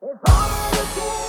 If all